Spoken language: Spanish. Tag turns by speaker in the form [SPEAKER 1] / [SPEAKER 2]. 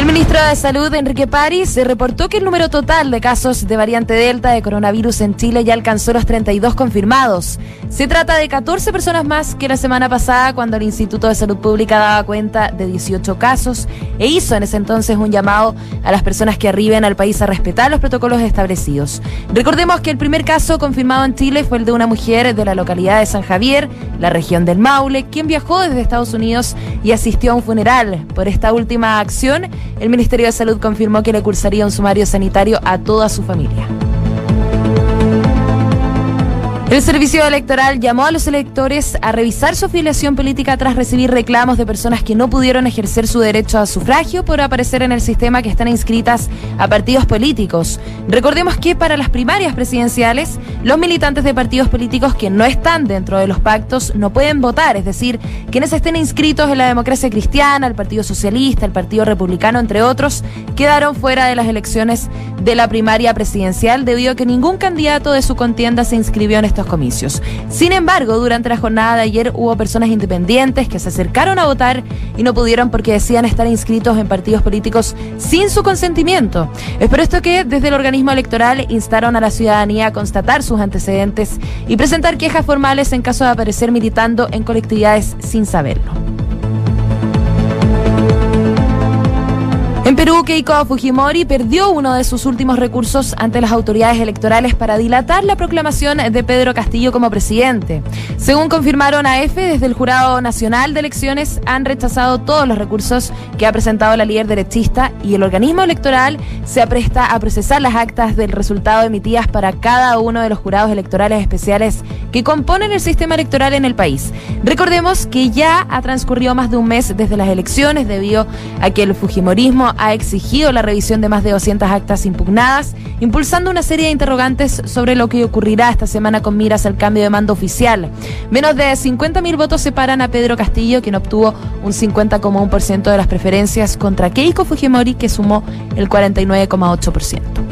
[SPEAKER 1] El ministro de Salud, Enrique París, reportó que el número total de casos de variante Delta de coronavirus en Chile ya alcanzó los 32 confirmados. Se trata de 14 personas más que la semana pasada cuando el Instituto de Salud Pública daba cuenta de 18 casos e hizo en ese entonces un llamado a las personas que arriben al país a respetar los protocolos establecidos. Recordemos que el primer caso confirmado en Chile fue el de una mujer de la localidad de San Javier, la región del Maule, quien viajó desde Estados Unidos y asistió a un funeral. Por esta última acción, el Ministerio de Salud confirmó que le cursaría un sumario sanitario a toda su familia. El Servicio Electoral llamó a los electores a revisar su afiliación política tras recibir reclamos de personas que no pudieron ejercer su derecho a sufragio por aparecer en el sistema que están inscritas a partidos políticos. Recordemos que para las primarias presidenciales, los militantes de partidos políticos que no están dentro de los pactos no pueden votar, es decir, quienes estén inscritos en la democracia cristiana, el Partido Socialista, el Partido Republicano, entre otros, quedaron fuera de las elecciones de la primaria presidencial debido a que ningún candidato de su contienda se inscribió en esta comicios. Sin embargo, durante la jornada de ayer hubo personas independientes que se acercaron a votar y no pudieron porque decían estar inscritos en partidos políticos sin su consentimiento. Es por esto que desde el organismo electoral instaron a la ciudadanía a constatar sus antecedentes y presentar quejas formales en caso de aparecer militando en colectividades sin saberlo. En Perú, Keiko Fujimori perdió uno de sus últimos recursos ante las autoridades electorales para dilatar la proclamación de Pedro Castillo como presidente. Según confirmaron a desde el Jurado Nacional de Elecciones han rechazado todos los recursos que ha presentado la líder derechista y el organismo electoral se apresta a procesar las actas del resultado emitidas para cada uno de los jurados electorales especiales que componen el sistema electoral en el país. Recordemos que ya ha transcurrido más de un mes desde las elecciones debido a que el Fujimorismo ha exigido la revisión de más de 200 actas impugnadas, impulsando una serie de interrogantes sobre lo que ocurrirá esta semana con miras al cambio de mando oficial. Menos de 50.000 votos separan a Pedro Castillo, quien obtuvo un 50,1% de las preferencias, contra Keiko Fujimori, que sumó el 49,8%.